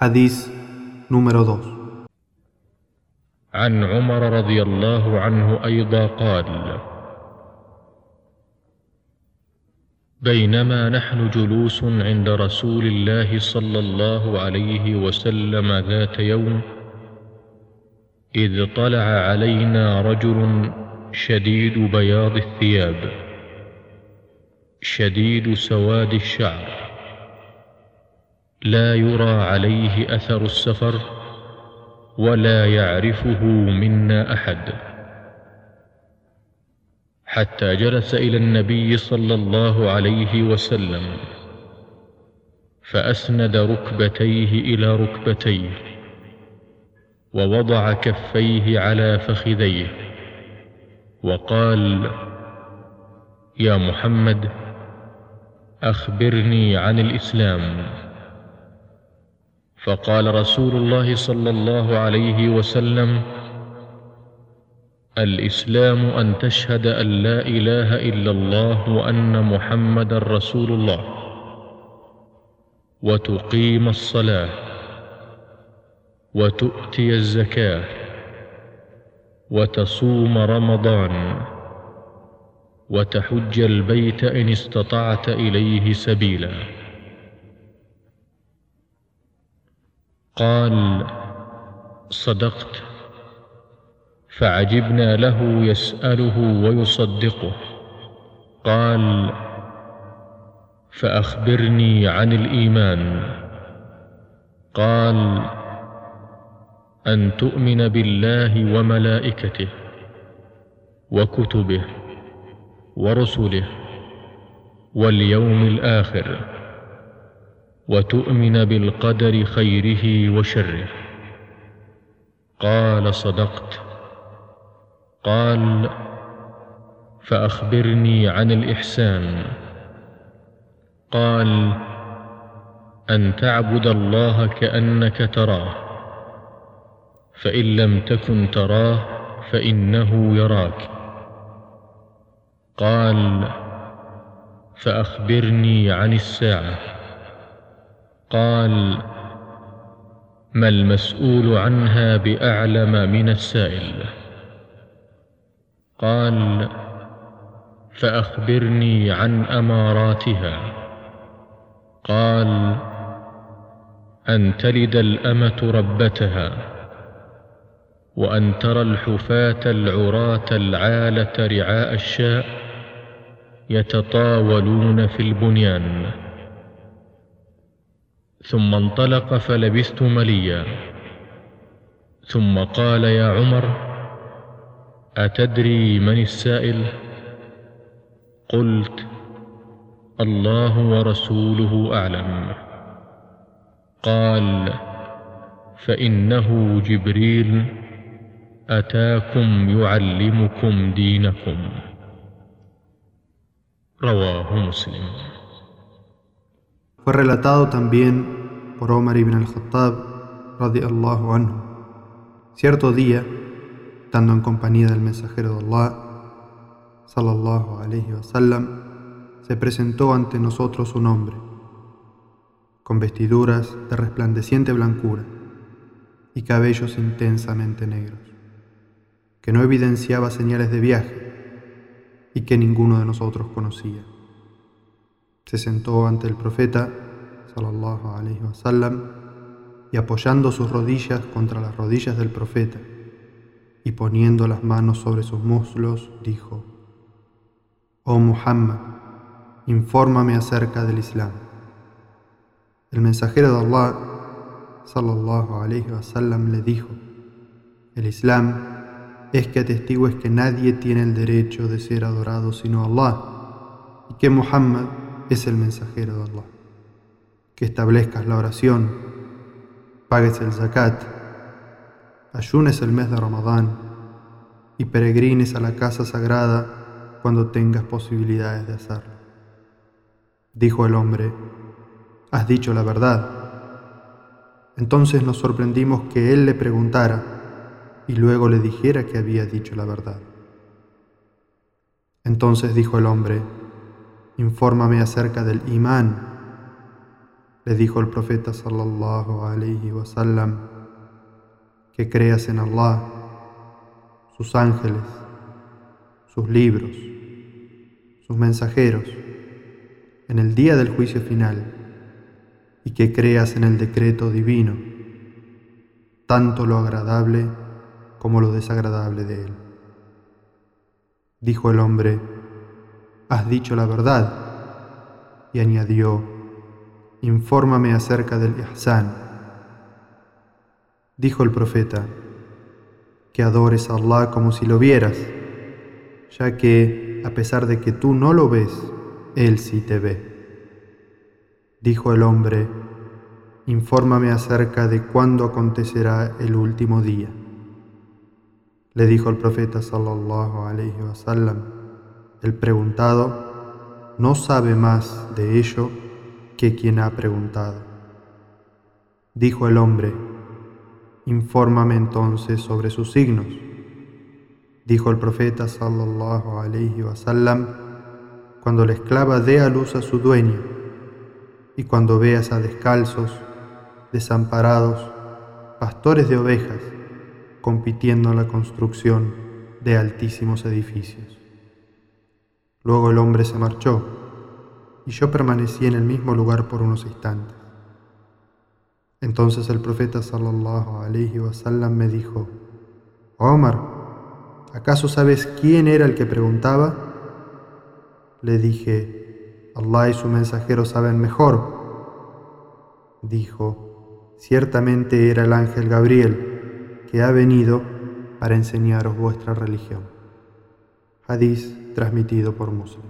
Hadís número 2 عن عمر رضي الله عنه أيضا قال بينما نحن جلوس عند رسول الله صلى الله عليه وسلم ذات يوم إذ طلع علينا رجل شديد بياض الثياب شديد سواد الشعر. لا يرى عليه أثر السفر ولا يعرفه منا أحد. حتى جلس إلى النبي صلى الله عليه وسلم فأسند ركبتيه إلى ركبتيه ووضع كفيه على فخذيه وقال يا محمد أخبرني عن الإسلام. فقال رسول الله صلى الله عليه وسلم الإسلام أن تشهد أن لا إله إلا الله وأن محمد رسول الله وتقيم الصلاة وتؤتي الزكاة وتصوم رمضان وتحج البيت إن استطعت إليه سبيلا. قال صدقت. فعجبنا له يسأله ويصدقه. قال فأخبرني عن الإيمان. قال أن تؤمن بالله وملائكته وكتبه ورسله واليوم الآخر. وتؤمن بالقدر خيره وشره. قال صدقت. قال فأخبرني عن الإحسان. قال أن تعبد الله كأنك تراه فإن لم تكن تراه فإنه يراك. قال فأخبرني عن الساعة. قال ما المسؤول عنها بأعلم من السائل؟ قال فأخبرني عن أماراتها. قال أن تلد الأمة ربتها وأن ترى الحفاة العراة العالة رعاء الشاء يتطاولون في البنيان. ثم انطلق فلبثت مليا. ثم قال يا عمر أتدري من السائل؟ قلت الله ورسوله أعلم. قال فإنه جبريل أتاكم يعلمكم دينكم. رواه مسلم. Fue relatado también por Omar ibn al-Khattab radiallahu anhu. Cierto día, estando en compañía del mensajero de Allah, sallallahu alayhi wasallam, se presentó ante nosotros un hombre, con vestiduras de resplandeciente blancura y cabellos intensamente negros, que no evidenciaba señales de viaje y que ninguno de nosotros conocía. Se sentó ante el profeta, wasallam, y apoyando sus rodillas contra las rodillas del profeta y poniendo las manos sobre sus muslos, dijo: Oh Muhammad, infórmame acerca del Islam. El mensajero de Allah, sallallahu alayhi wasallam, le dijo: El Islam es que atestigues que nadie tiene el derecho de ser adorado sino Allah y que Muhammad es el mensajero de Allah. Que establezcas la oración, pagues el zakat, ayunes el mes de Ramadán y peregrines a la casa sagrada cuando tengas posibilidades de hacerlo. Dijo el hombre, has dicho la verdad. Entonces nos sorprendimos que él le preguntara y luego le dijera que había dicho la verdad. Entonces dijo el hombre, infórmame acerca del imán. Le dijo el profeta sallallahu alayhi wasallam que creas en Allah, sus ángeles, sus libros, sus mensajeros, en el día del juicio final y que creas en el decreto divino, tanto lo agradable como lo desagradable de él. Dijo el hombre, has dicho la verdad, y añadió, infórmame acerca del ihsan. Dijo el profeta, que adores a Allah como si lo vieras, ya que, a pesar de que tú no lo ves, Él sí te ve. Dijo el hombre, infórmame acerca de cuándo acontecerá el último día. Le dijo el profeta sallallahu alaihi wasallam, el preguntado no sabe más de ello que quien ha preguntado. Dijo el hombre, infórmame entonces sobre sus signos. Dijo el profeta sallallahu alaihi wasallam, cuando la esclava dé a luz a su dueño y cuando veas a descalzos, desamparados, pastores de ovejas, compitiendo en la construcción de altísimos edificios. Luego el hombre se marchó y yo permanecí en el mismo lugar por unos instantes. Entonces el profeta sallallahu wasallam me dijo: Omar, ¿acaso sabes quién era el que preguntaba? Le dije: Allah y su mensajero saben mejor. Dijo: Ciertamente era el ángel Gabriel que ha venido para enseñaros vuestra religión. Hadís transmitido por Muslim.